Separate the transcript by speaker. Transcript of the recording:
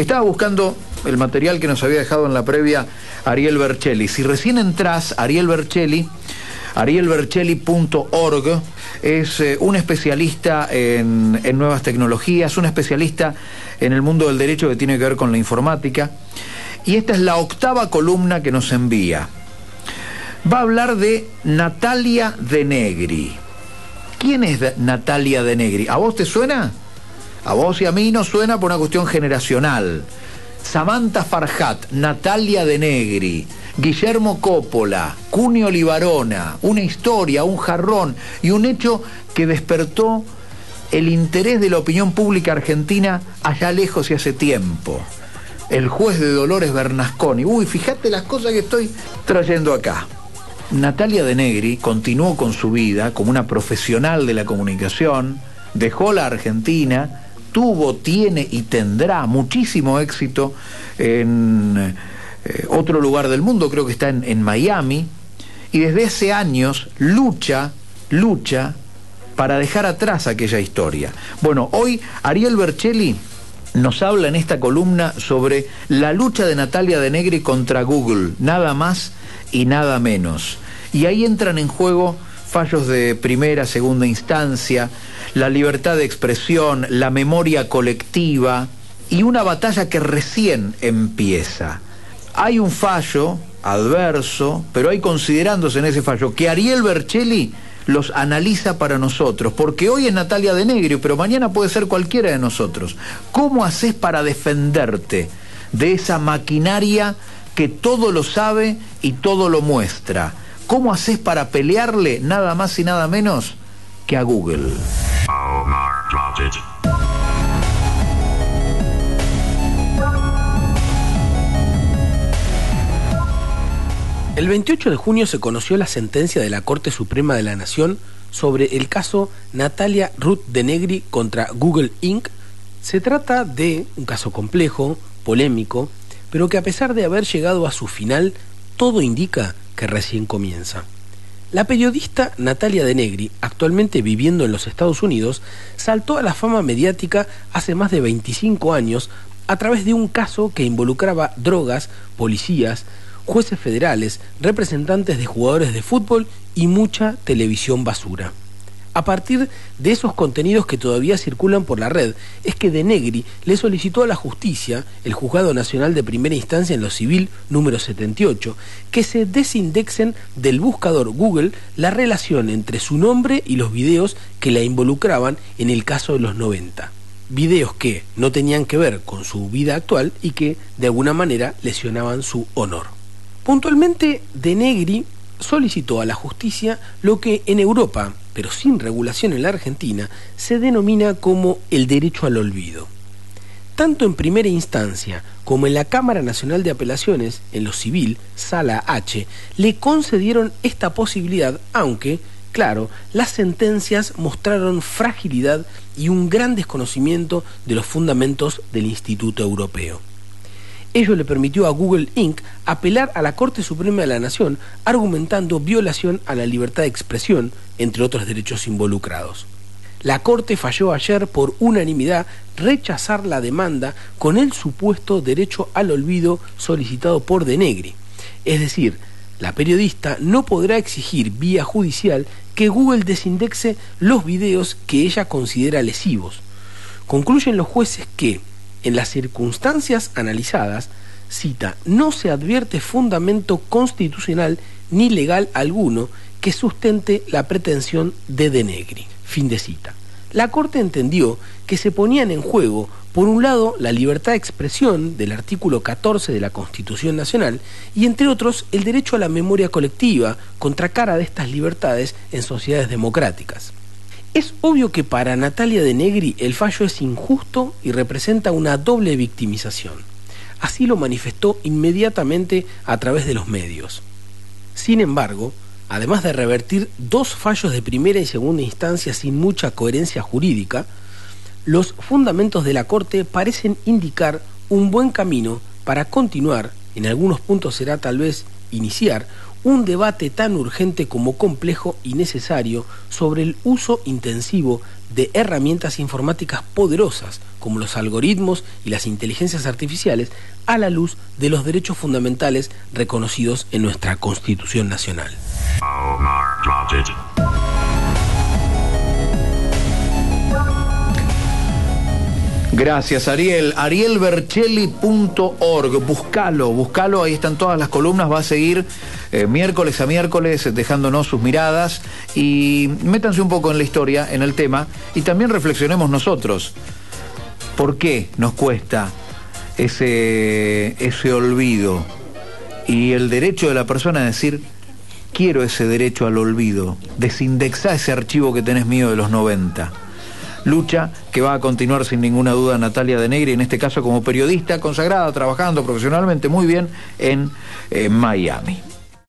Speaker 1: Estaba buscando el material que nos había dejado en la previa Ariel Bercelli. Si recién entras, Ariel Bercelli, arielbercelli.org, es eh, un especialista en, en nuevas tecnologías, un especialista en el mundo del derecho que tiene que ver con la informática. Y esta es la octava columna que nos envía. Va a hablar de Natalia de Negri. ¿Quién es Natalia de Negri? ¿A vos te suena? A vos y a mí nos suena por una cuestión generacional. Samantha Farhat, Natalia de Negri, Guillermo Coppola, Cunio Libarona, una historia, un jarrón y un hecho que despertó el interés de la opinión pública argentina allá lejos y hace tiempo. El juez de Dolores Bernasconi. Uy, fíjate las cosas que estoy trayendo acá. Natalia de Negri continuó con su vida como una profesional de la comunicación, dejó la Argentina, tuvo, tiene y tendrá muchísimo éxito en eh, otro lugar del mundo, creo que está en, en Miami, y desde hace años lucha, lucha para dejar atrás aquella historia. Bueno, hoy Ariel Bercelli nos habla en esta columna sobre la lucha de Natalia de Negri contra Google, nada más y nada menos. Y ahí entran en juego fallos de primera, segunda instancia, la libertad de expresión, la memoria colectiva y una batalla que recién empieza. Hay un fallo adverso, pero hay considerándose en ese fallo que Ariel Bercelli los analiza para nosotros, porque hoy es Natalia de Negro, pero mañana puede ser cualquiera de nosotros. ¿Cómo haces para defenderte de esa maquinaria que todo lo sabe y todo lo muestra? ¿Cómo haces para pelearle nada más y nada menos que a Google?
Speaker 2: El 28 de junio se conoció la sentencia de la Corte Suprema de la Nación sobre el caso Natalia Ruth de Negri contra Google Inc. Se trata de un caso complejo, polémico, pero que a pesar de haber llegado a su final, todo indica que recién comienza. La periodista Natalia de Negri, actualmente viviendo en los Estados Unidos, saltó a la fama mediática hace más de 25 años a través de un caso que involucraba drogas, policías, jueces federales, representantes de jugadores de fútbol y mucha televisión basura. A partir de esos contenidos que todavía circulan por la red, es que De Negri le solicitó a la justicia, el Juzgado Nacional de Primera Instancia en lo Civil número 78, que se desindexen del buscador Google la relación entre su nombre y los videos que la involucraban en el caso de los 90. Videos que no tenían que ver con su vida actual y que de alguna manera lesionaban su honor. Puntualmente, De Negri solicitó a la justicia lo que en Europa, pero sin regulación en la Argentina, se denomina como el derecho al olvido. Tanto en primera instancia como en la Cámara Nacional de Apelaciones, en lo civil, Sala H, le concedieron esta posibilidad, aunque, claro, las sentencias mostraron fragilidad y un gran desconocimiento de los fundamentos del Instituto Europeo. Ello le permitió a Google Inc. apelar a la Corte Suprema de la Nación argumentando violación a la libertad de expresión, entre otros derechos involucrados. La Corte falló ayer por unanimidad rechazar la demanda con el supuesto derecho al olvido solicitado por Denegri. Es decir, la periodista no podrá exigir vía judicial que Google desindexe los videos que ella considera lesivos. Concluyen los jueces que, en las circunstancias analizadas, cita, no se advierte fundamento constitucional ni legal alguno que sustente la pretensión de Denegri. Fin de cita. La Corte entendió que se ponían en juego, por un lado, la libertad de expresión del artículo 14 de la Constitución Nacional y, entre otros, el derecho a la memoria colectiva, contra cara de estas libertades en sociedades democráticas. Es obvio que para Natalia de Negri el fallo es injusto y representa una doble victimización. Así lo manifestó inmediatamente a través de los medios. Sin embargo, además de revertir dos fallos de primera y segunda instancia sin mucha coherencia jurídica, los fundamentos de la Corte parecen indicar un buen camino para continuar, en algunos puntos será tal vez iniciar, un debate tan urgente como complejo y necesario sobre el uso intensivo de herramientas informáticas poderosas como los algoritmos y las inteligencias artificiales a la luz de los derechos fundamentales reconocidos en nuestra Constitución Nacional.
Speaker 1: Gracias, Ariel. arielbercelli.org. Buscalo, buscalo. Ahí están todas las columnas. Va a seguir eh, miércoles a miércoles dejándonos sus miradas. Y métanse un poco en la historia, en el tema. Y también reflexionemos nosotros. ¿Por qué nos cuesta ese, ese olvido? Y el derecho de la persona a decir, quiero ese derecho al olvido. Desindexá ese archivo que tenés mío de los 90 lucha que va a continuar sin ninguna duda Natalia de Negri, en este caso como periodista consagrada, trabajando profesionalmente muy bien en eh, Miami.